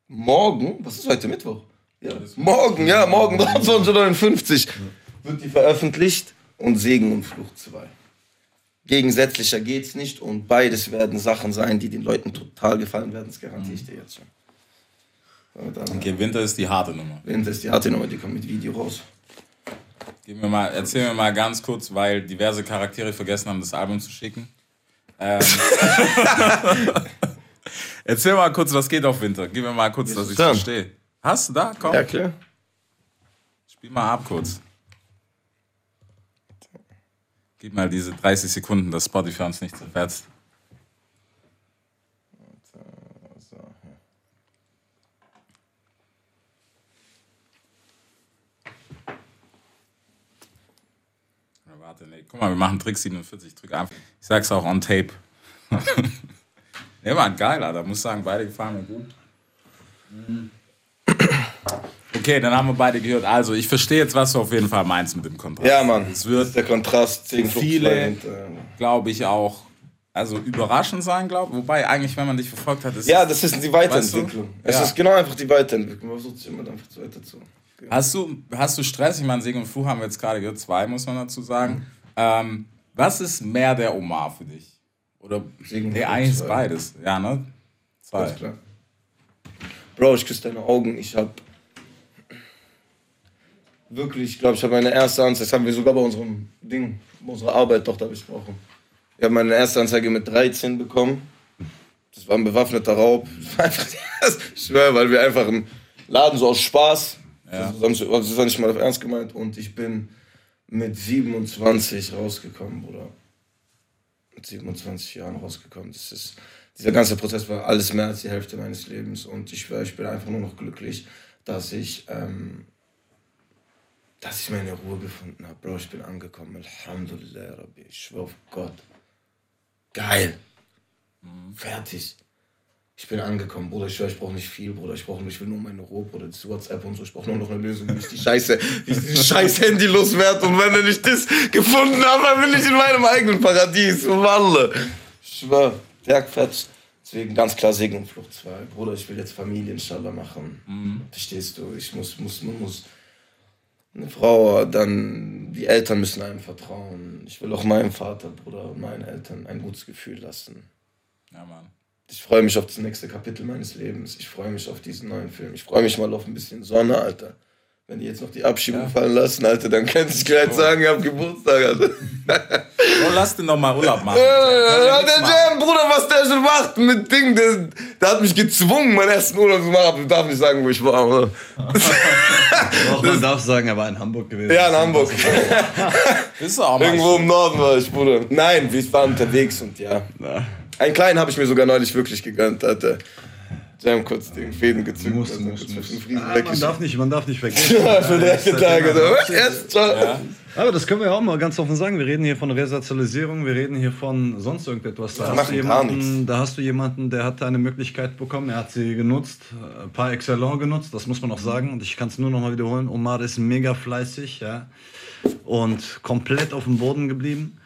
S6: morgen, was ist heute Mittwoch? Ja, morgen, ja, morgen *laughs* 2359 wird die veröffentlicht und Segen und Fluch 2. Gegensätzlicher geht's nicht und beides werden Sachen sein, die den Leuten total gefallen werden, das garantiere ich dir jetzt schon. Dann,
S1: Okay, Winter ist die harte Nummer.
S6: Winter ist die harte Nummer, die kommt mit Video raus.
S1: Gib mir mal, erzähl mir mal ganz kurz, weil diverse Charaktere vergessen haben, das Album zu schicken. Ähm, *laughs* erzähl mal kurz, was geht auf Winter. Gib mir mal kurz, dass ich verstehe. Hast du da? Komm,
S6: Ja, klar.
S1: spiel mal ab kurz. Gib mal diese 30 Sekunden, dass Spotify uns nicht zerfetzt. Ja, Warte, nee. Guck mal, wir machen Trick 47. Drück einfach. Ich sag's auch on tape. *laughs* ja, Mann, geil, Alter. Muss sagen, beide gefallen mir gut. Mhm. Okay, dann haben wir beide gehört. Also, ich verstehe jetzt, was du auf jeden Fall meinst mit dem Kontrast.
S6: Ja, Mann.
S1: Es wird
S6: der Kontrast. Fluch
S1: viele-
S6: 2 und, äh,
S1: glaube ich, auch also überraschend sein, glaube ich. Wobei eigentlich, wenn man dich verfolgt hat, ist
S6: Ja, das ist die Weiterentwicklung.
S1: Weißt du?
S6: Es
S1: Ja.
S6: ist genau einfach die Weiterentwicklung. Man versucht sich immer einfach weiter zu.
S1: Hast du, hast du Stress? Ich meine, Segen und Fluch haben wir jetzt gerade gehört, zwei, muss man dazu sagen. Ähm, was ist mehr der Omar für dich? Oder
S6: Segen und
S1: nee, eigentlich ist beides. Ja, ne? Zwei.
S6: Alles klar. Bro, ich küsse deine Augen. Ich hab wirklich, ich glaube, ich habe meine erste Anzeige, das haben wir sogar bei unserem Ding, bei unserer Arbeit doch da besprochen. Ich habe meine erste Anzeige mit 13 bekommen. Das war ein bewaffneter Raub. Das war einfach, ich schwöre, weil wir einfach im Laden so aus Spaß,
S1: Ja.
S6: das, haben- das war nicht mal auf ernst gemeint, und ich bin mit 27 rausgekommen, Bruder. Mit 27 Jahren rausgekommen. Das ist, dieser ganze Prozess war alles mehr als die Hälfte meines Lebens und ich schwöre, ich bin einfach nur noch glücklich, dass ich, ähm, dass ich meine Ruhe gefunden habe. Bro, ich bin angekommen. Alhamdulillah, Rabbi. Ich schwöre auf Gott. Geil. Fertig. Ich bin angekommen, Bruder. Ich schwöre, ich brauche nicht viel, Bruder. Ich brauche, ich will nur meine Ruhe, Bruder. Das WhatsApp und so. Ich brauche nur noch eine Lösung, wie ich die Scheiße, wie ich dieses scheiß Handy loswerde. Und wenn ich das gefunden habe, dann bin ich in meinem eigenen Paradies. Walle. Ich schwöre, Bergfetz. Deswegen ganz klar Segen und Flucht 2. Bruder, ich will jetzt Familie inshallah machen. Verstehst du? Ich muss, muss, man muss eine Frau, dann die Eltern müssen einem vertrauen. Ich will auch meinem Vater, Bruder und meinen Eltern ein gutes Gefühl lassen.
S1: Ja, Mann.
S6: Ich freue mich auf das nächste Kapitel meines Lebens. Ich freue mich auf diesen neuen Film. Ich freue mich mal auf ein bisschen Sonne, Alter. Wenn die jetzt noch die Abschiebung fallen lassen, Alter, dann könnte ich gleich sagen, ich hab Geburtstag, Alter. *laughs*
S1: Oh, lass den noch mal Urlaub machen.
S6: Ja, der Jam, Bruder, was der schon macht mit Ding, der, der hat mich gezwungen, meinen ersten Urlaub zu machen. Aber ich darf nicht sagen, wo ich war, oder? *laughs*
S7: Doch, man darf sagen, er war in Hamburg gewesen.
S6: Ja, in Hamburg.
S1: Bist du auch
S6: Irgendwo im Norden war ich, Bruder. Nein, wir waren unterwegs und ja. Einen kleinen habe ich mir sogar neulich wirklich gegönnt, Alter. Jam kurz den Fäden gezückt.
S7: Muss,
S6: also
S7: muss, muss. Ah, man, darf nicht, man darf nicht vergessen. *laughs*
S6: Für die ersten Tage. So. Jetzt, ciao.
S1: Ja.
S7: Aber das können wir ja auch mal ganz offen sagen. Wir reden hier von Resozialisierung, wir reden hier von sonst irgendetwas. Da, hast, du jemanden, da hast du jemanden, der hat eine Möglichkeit bekommen, er hat sie genutzt, äh, par excellence genutzt, das muss man auch sagen. Und ich kann es nur noch mal wiederholen. Omar ist mega fleißig, ja. Und komplett auf dem Boden geblieben.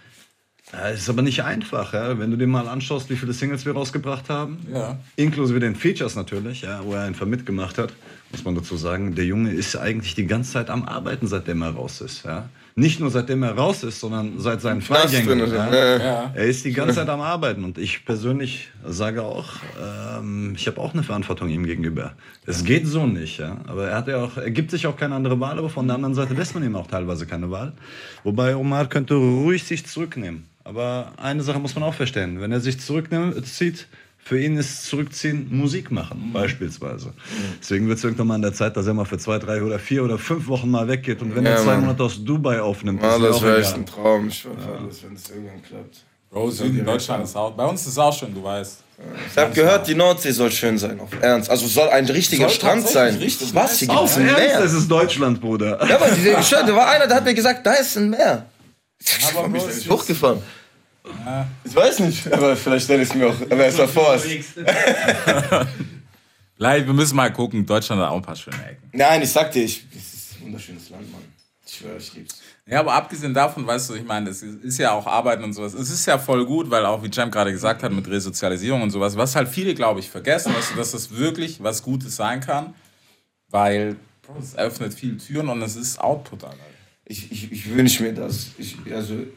S7: Ja, es ist aber nicht einfach, ja. wenn du dir mal anschaust, wie viele Singles wir rausgebracht haben.
S1: Ja.
S7: Inklusive den Features natürlich, ja, wo er einfach mitgemacht hat, muss man dazu sagen. Der Junge ist eigentlich die ganze Zeit am Arbeiten, seitdem er raus ist. Ja. Nicht nur seitdem er raus ist, sondern seit seinen Freigängen. ja.
S6: Ja.
S7: Er ist die ganze Zeit am Arbeiten und ich persönlich sage auch, ähm, ich habe auch eine Verantwortung ihm gegenüber. Es geht so nicht, ja. Aber er hat ja auch, er gibt sich auch keine andere Wahl, aber von der anderen Seite lässt man ihm auch teilweise keine Wahl. Wobei Omar könnte ruhig sich zurücknehmen. Aber eine Sache muss man auch verstehen: Wenn er sich zurückzieht, für ihn ist Zurückziehen Musik machen, beispielsweise. Deswegen wird es irgendwann mal an der Zeit, dass er mal für zwei, drei oder vier oder fünf Wochen mal weggeht. Und wenn
S6: Ja,
S7: er zwei
S6: Mann.
S7: Monate aus Dubai aufnimmt, ist mir
S6: das
S7: auch
S6: wäre echt ein Traum. Ich für alles, wenn es irgendwann klappt.
S1: Bro, Süden Deutschland ist auch. Bei uns ist es auch schön, du weißt.
S6: Ich habe gehört, die Nordsee soll schön sein, auf Ernst. Also soll ein richtiger
S1: Soll
S6: Strand sein.
S1: richtig
S6: Was? Hier gibt's
S7: Auf
S6: ein Meer.
S7: es ist Deutschland, Bruder.
S6: Ja, aber schwör, da war einer, der hat mir gesagt, da ist ein Meer. Ich
S1: Aber ist-
S6: hochgefahren. Ich weiß nicht, aber vielleicht stelle ich es mir auch. Aber es *laughs* war vor.
S1: Vielleicht, wir müssen mal gucken. Deutschland hat auch ein paar schöne Ecken.
S6: Nein, ich sag dir, ich, es ist ein wunderschönes Land, Mann. Ich schwöre, ich lieb's.
S1: Ja, aber abgesehen davon, weißt du, ich meine, es ist ja auch Arbeiten und sowas. Es ist ja voll gut, weil auch, wie Jam gerade gesagt hat, mit Resozialisierung und sowas, was halt viele, glaube ich, vergessen, weißt du, dass das wirklich was Gutes sein kann, weil es öffnet viele Türen und es ist Output, Alter.
S6: Ich, ich, ich wünsche mir das. Ich, also,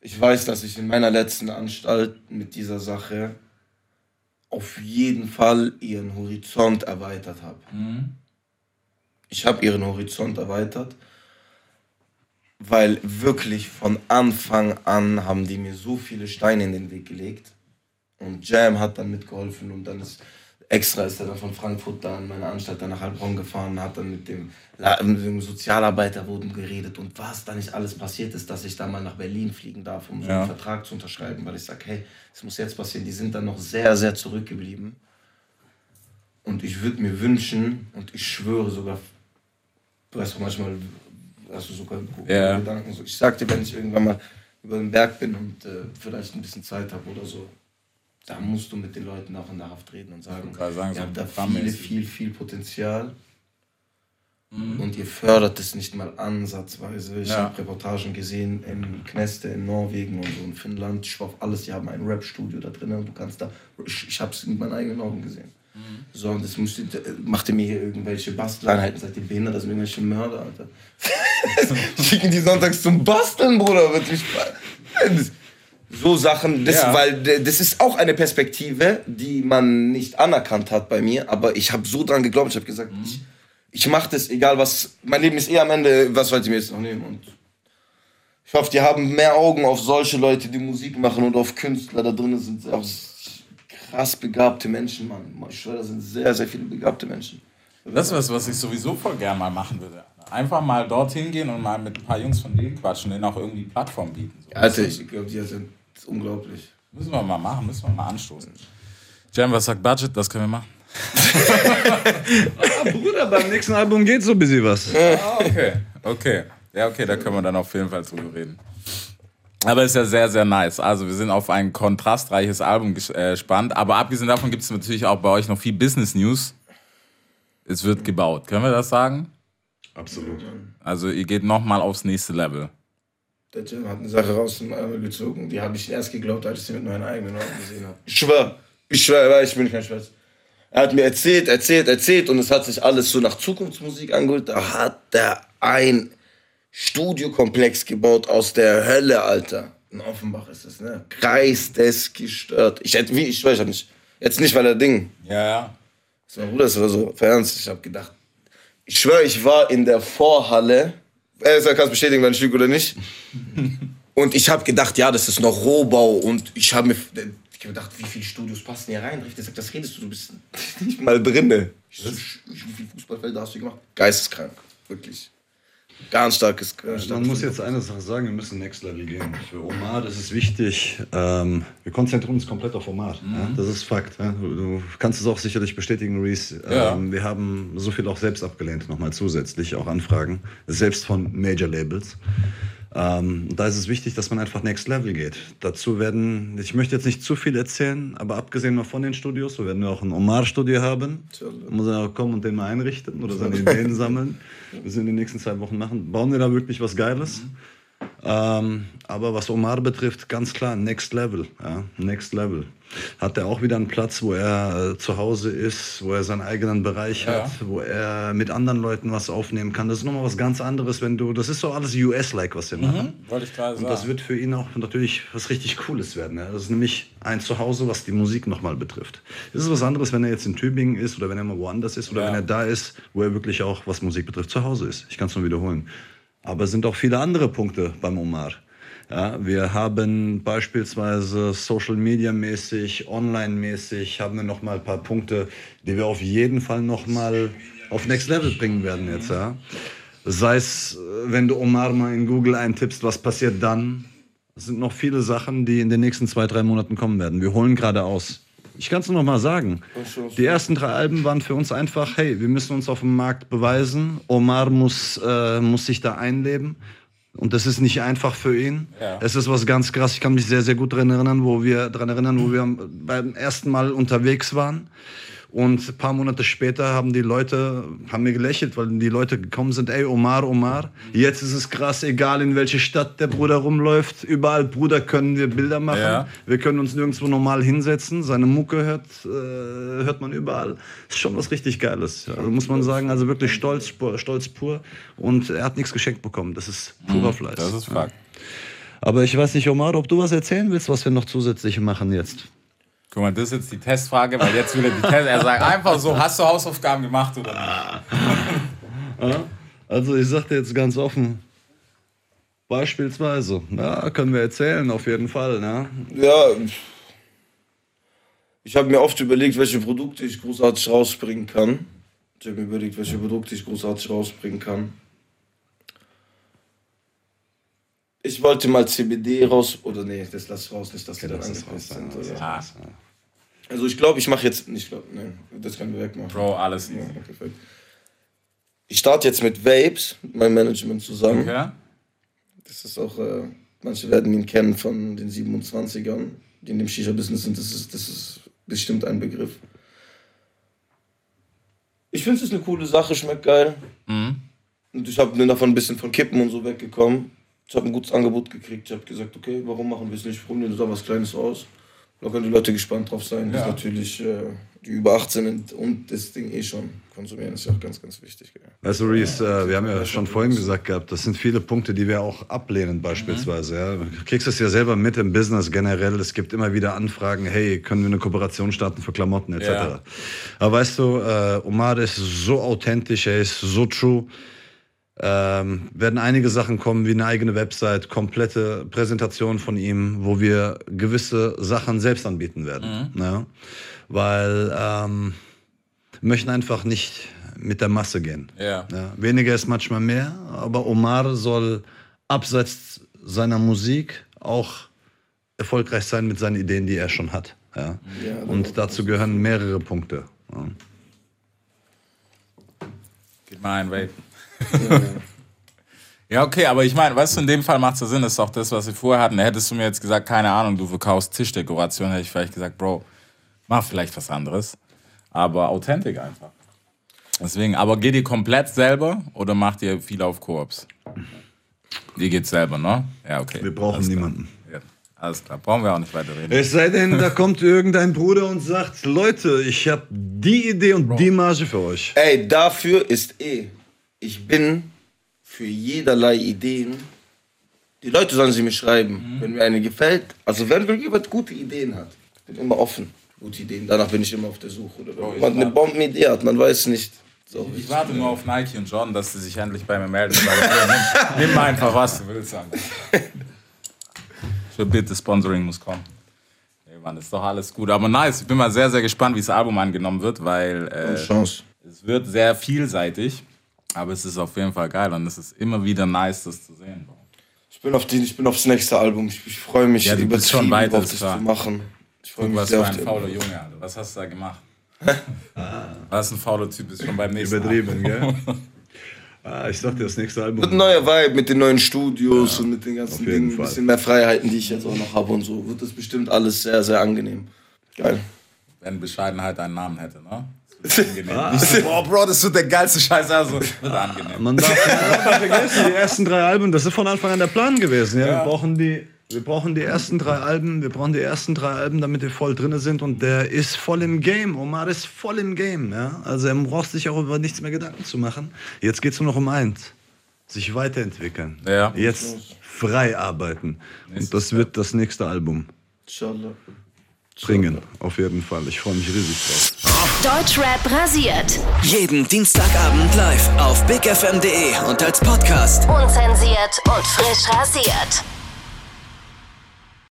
S6: ich weiß, dass ich in meiner letzten Anstalt mit dieser Sache auf jeden Fall ihren Horizont erweitert habe. Ich habe ihren Horizont erweitert, weil wirklich von Anfang an haben die mir so viele Steine in den Weg gelegt. Und Jam hat dann mitgeholfen und dann ist extra ist er dann von Frankfurt da in meine Anstalt dann nach Heilbronn gefahren, hat dann mit dem, mit dem Sozialarbeiter wurden geredet und was da nicht alles passiert ist, dass ich da mal nach Berlin fliegen darf, um so
S1: Ja.
S6: einen Vertrag zu unterschreiben, weil ich sage, hey, es muss jetzt passieren. Die sind dann noch sehr, sehr zurückgeblieben. Und ich würde mir wünschen, und ich schwöre sogar, du weißt doch manchmal, hast du sogar
S1: Ja.
S6: Gedanken. So. Ich sagte, wenn ich irgendwann mal über den Berg bin und äh, vielleicht ein bisschen Zeit habe oder so, da musst du mit den Leuten auch in der Haft reden und sagen,
S1: sagen,
S6: ihr habt da viel, viel, viel Potenzial
S1: Mhm.
S6: und ihr fördert es nicht mal ansatzweise. Ich
S1: Ja.
S6: habe Reportagen gesehen in Kneste in Norwegen und so in Finnland. Ich auf alles, die haben ein Rap-Studio da drin und du kannst da, ich, ich habe es mit meinen eigenen Augen gesehen.
S1: Mhm.
S6: So, und das musste, machte mir hier irgendwelche Basteleinheiten, seid ihr behindert, das sind irgendwelche Mörder, Alter. *laughs* Schicken die sonntags zum Basteln, Bruder, wird mich. So Sachen, das,
S1: Ja.
S6: weil das ist auch eine Perspektive, die man nicht anerkannt hat bei mir, aber ich habe so dran geglaubt, ich habe gesagt, ich, ich mache das, egal was, mein Leben ist eh am Ende, was wollt ihr mir jetzt noch nehmen? Und ich hoffe, die haben mehr Augen auf solche Leute, die Musik machen und auf Künstler. Da drin sind auch krass begabte Menschen, Mann. Ich schwöre, da sind sehr, sehr viele begabte Menschen.
S1: Das ist was, was ich sowieso voll gern mal machen würde. Einfach mal dorthin gehen und mal mit ein paar Jungs von denen quatschen, denen auch irgendwie Plattform bieten. So.
S6: Alter, ich glaube, die sind unglaublich.
S1: Müssen wir mal machen, müssen wir mal anstoßen. Jam, was sagt Budget? Das können wir machen.
S7: Ah, Bruder, beim nächsten Album geht so ein bisschen was.
S1: Ah, okay. Okay. Ja, okay, da können wir dann auf jeden Fall drüber reden. Aber ist ja sehr, sehr nice. Also wir sind auf ein kontrastreiches Album äh, gespannt. Aber abgesehen davon gibt es natürlich auch bei euch noch viel Business News. Es wird gebaut. Können wir das sagen?
S7: Absolut.
S1: Also ihr geht nochmal aufs nächste Level.
S6: Der Jim hat eine Sache raus dem Ärmel gezogen. Die habe ich erst geglaubt, als ich sie mit meinen eigenen Augen gesehen habe. Ich schwör, ich schwör, ich bin kein Schwätz. Er hat mir erzählt, erzählt, erzählt und es hat sich alles so nach Zukunftsmusik angehört. Da hat er ein Studiokomplex gebaut aus der Hölle, Alter. In Offenbach ist es, ne? Geistesgestört. Ich hätte, wie, ich schwör, ich hab nicht, jetzt nicht, weil er Ding.
S1: Ja, ja.
S6: So, mein Bruder, das war so ernst. Ich habe gedacht, ich schwöre, ich war in der Vorhalle. Äh, du kannst bestätigen, wenn ich lüge oder nicht. *laughs* Und ich habe gedacht, ja, das ist noch Rohbau. Und ich habe mir ich hab gedacht, wie viele Studios passen hier rein? Ich sag, das redest du, du bist nicht mal drinne. Ich so, wie viele Fußballfelder hast du gemacht? Geisteskrank, wirklich. Ganz starkes. Ganz
S7: Man
S6: starkes
S7: muss
S6: Studio.
S7: jetzt eine Sache sagen, wir müssen Next Level gehen. Für Omar, das ist wichtig. Ähm, wir konzentrieren uns komplett auf Omar. Ja? Das ist Fakt. Ja? Du, du kannst es auch sicherlich bestätigen, Reese.
S1: Ja.
S7: Ähm, wir haben so viel auch selbst abgelehnt, nochmal zusätzlich, auch Anfragen, selbst von Major Labels. Ähm, da ist es wichtig, dass man einfach Next Level geht. Dazu werden, ich möchte jetzt nicht zu viel erzählen, aber abgesehen mal von den Studios, so werden wir auch ein Omar-Studio haben.
S6: Inshallah.
S7: Muss er auch kommen und den mal einrichten oder seine Ideen sammeln. Wir sind in den nächsten zwei Wochen machen. Bauen wir da wirklich was Geiles. Ähm, aber was Omar betrifft, ganz klar, Next Level. Ja, Next Level. Hat er auch wieder einen Platz, wo er äh, zu Hause ist, wo er seinen eigenen Bereich
S1: Ja.
S7: hat, wo er mit anderen Leuten was aufnehmen kann. Das ist nochmal was ganz anderes, wenn du, das ist so alles US-like, was wir machen.
S1: Wollte ich gerade
S7: Und das wird für ihn auch natürlich was richtig Cooles werden. Ja. Das ist nämlich ein Zuhause, was die Musik nochmal betrifft. Das ist was anderes, wenn er jetzt in Tübingen ist oder wenn er mal woanders ist oder
S1: Ja.
S7: wenn er da ist, wo er wirklich auch, was Musik betrifft, zu Hause ist. Ich kann es nur wiederholen. Aber es sind auch viele andere Punkte beim Omar. Ja, wir haben beispielsweise Social Media mäßig, online mäßig, haben wir noch mal ein paar Punkte, die wir auf jeden Fall noch mal auf Next Level bringen werden jetzt. Ja. Sei es, äh, wenn du Omar mal in Google eintippst, was passiert dann? Es sind noch viele Sachen, die in den nächsten zwei, drei Monaten kommen werden. Wir holen gerade aus. Ich kann es nur noch mal sagen. Die ersten drei Alben waren für uns einfach, hey, wir müssen uns auf dem Markt beweisen. Omar muss, äh, muss sich da einleben. Und das ist nicht einfach für ihn.
S1: Ja.
S7: Es ist was ganz krass. Ich kann mich sehr, sehr gut daran erinnern, wo wir, daran erinnern, wo wir beim ersten Mal unterwegs waren. Und ein paar Monate später haben die Leute, haben mir gelächelt, weil die Leute gekommen sind, ey, Omar, Omar. Jetzt ist es krass, egal in welche Stadt der Bruder rumläuft. Überall, Bruder, können wir Bilder machen.
S1: Ja.
S7: Wir können uns nirgendwo normal hinsetzen. Seine Mucke hört, äh, hört man überall. Ist schon was richtig Geiles. Also muss man sagen, also wirklich stolz, pur- stolz pur. Und er hat nichts geschenkt bekommen. Das ist purer Fleiß.
S1: Das ist Fakt.
S7: Aber ich weiß nicht, Omar, ob du was erzählen willst, was wir noch zusätzlich machen jetzt.
S1: Guck mal, das ist jetzt die Testfrage, weil jetzt will er die Test. Er sagt einfach so: Hast du Hausaufgaben gemacht oder nicht? *laughs*
S7: Also ich sag dir jetzt ganz offen, beispielsweise, ja, können wir erzählen, auf jeden Fall. Ne?
S6: Ja, ich habe mir oft überlegt, welche Produkte ich großartig rausbringen kann. Ich habe mir überlegt, welche Produkte ich großartig rausbringen kann. Ich wollte mal CBD raus, oder nee, das lass raus, nicht, dass die dann
S7: raus,
S6: sind.
S7: ja,
S6: Oder?
S1: Ah,
S6: Also ich glaube, ich mache jetzt, ich glaube, nee, das können wir wegmachen.
S1: Bro, alles
S6: Ja,
S1: easy.
S6: perfekt. Ich starte jetzt mit Vapes, mit meinem Management zusammen.
S1: Okay?
S6: Das ist auch, äh, manche werden ihn kennen von den 27ern, die in dem Shisha-Business sind. Das ist, das ist bestimmt ein Begriff. Ich finde es ist eine coole Sache, schmeckt geil. Und ich habe davon ein bisschen von Kippen und so weggekommen. Ich habe ein gutes Angebot gekriegt. Ich habe gesagt, okay, warum machen wir es nicht? Probieren wir da was Kleines aus. Da können die Leute gespannt drauf sein. Das
S1: Ja.
S6: ist natürlich, äh, die über 18 sind und das Ding eh schon konsumieren, ist ja auch ganz, ganz wichtig. Gell.
S7: Weißt du, Reese, äh, wir haben ja schon vorhin gesagt gehabt, das sind viele Punkte, die wir auch ablehnen beispielsweise. Ja. Du kriegst es ja selber mit im Business generell. Es gibt immer wieder Anfragen, hey, können wir eine Kooperation starten für Klamotten etc.
S1: Ja.
S7: Aber weißt du, äh, Omar ist so authentisch, er ist so true. Ähm, werden einige Sachen kommen, wie eine eigene Website, komplette Präsentation von ihm, wo wir gewisse Sachen selbst anbieten werden. Ja? Weil ähm, wir möchten einfach nicht mit der Masse gehen.
S1: Ja.
S7: Ja, weniger ist manchmal mehr, aber Omar soll abseits seiner Musik auch erfolgreich sein mit seinen Ideen, die er schon hat. Ja?
S6: Ja,
S7: Und dazu gehören mehrere Punkte. Ja.
S1: Gib mal ein Vape. Ja, okay, aber ich meine, weißt du, in dem Fall macht es ja Sinn, das ist auch das, was wir vorher hatten. Da hättest du mir jetzt gesagt, keine Ahnung, du verkaufst Tischdekoration, hätte ich vielleicht gesagt, Bro, mach vielleicht was anderes. Aber Authentic einfach. Deswegen, aber geht ihr komplett selber oder macht ihr viel auf Koops? Ihr geht selber, ne? Ja, okay.
S7: Wir brauchen
S1: Alles
S7: niemanden.
S1: Ja, alles klar, brauchen wir auch nicht weiter reden.
S7: Es sei denn, da kommt irgendein Bruder und sagt, Leute, ich habe die Idee und die Marge für euch.
S6: Ey, dafür ist eh, ich bin für jederlei Ideen. Die Leute sollen sie mir schreiben, wenn mir eine gefällt. Also wenn jemand gute Ideen hat, ich bin immer offen. Gute Ideen, danach bin ich immer auf der Suche. Oder wenn jemand eine Bombenidee hat, man weiß nicht. So,
S1: Ich warte nur auf Nike und Jordan, dass sie sich endlich bei mir melden. Weil, nimm, *laughs* nimm einfach, was du willst. Alter. Für bitte, Sponsoring muss kommen. Ey, Mann, ist doch alles gut. Aber nice, ich bin mal sehr, sehr gespannt, wie das Album angenommen wird, weil äh, es wird sehr vielseitig. Aber es ist auf jeden Fall geil und es ist immer wieder nice, das zu sehen. Bro.
S6: Ich bin auf die, ich bin aufs nächste Album. Ich, ich freue mich
S1: Ja, du bist schon
S6: übertrieben
S1: weit, ist
S6: das zu machen. Ich freue mich
S1: was
S6: sehr
S1: für
S6: auf
S1: ein fauler Junge, Alter. Was hast du da gemacht? *laughs* Was ein fauler Typ ist schon beim nächsten
S7: Übertrieben, gell? *laughs* ah, ich sag dir, das nächste
S6: Wird ein
S7: Album.
S6: neuer Vibe mit den neuen Studios und mit den ganzen Dingen. Ein bisschen mehr Freiheiten, die ich jetzt auch noch habe und so. Wird das bestimmt alles sehr, sehr angenehm. Geil.
S1: Wenn Bescheidenheit einen Namen hätte, ne? Das Angenehm. So, *laughs* boah, Bro, das wird der geilste Scheiß. Also, wird angenehm. *laughs*
S7: Man darf nicht vergessen, die ersten drei Alben, das ist von Anfang an der Plan gewesen. Ja? Wir, brauchen die, wir brauchen die ersten drei Alben, wir brauchen die ersten drei Alben, damit wir voll drin sind. Und der ist voll im Game. Omar ist voll im Game. Ja? Also er braucht sich auch über nichts mehr Gedanken zu machen. Jetzt geht es nur noch um eins. Sich weiterentwickeln.
S1: Ja.
S7: Jetzt frei arbeiten. Und das wird das nächste Album
S6: Inshallah.
S7: Bringen. Auf jeden Fall. Ich freue mich riesig drauf.
S4: Deutschrap rasiert. Jeden Dienstagabend live auf bigfm.de und als Podcast.
S2: Unzensiert und frisch rasiert.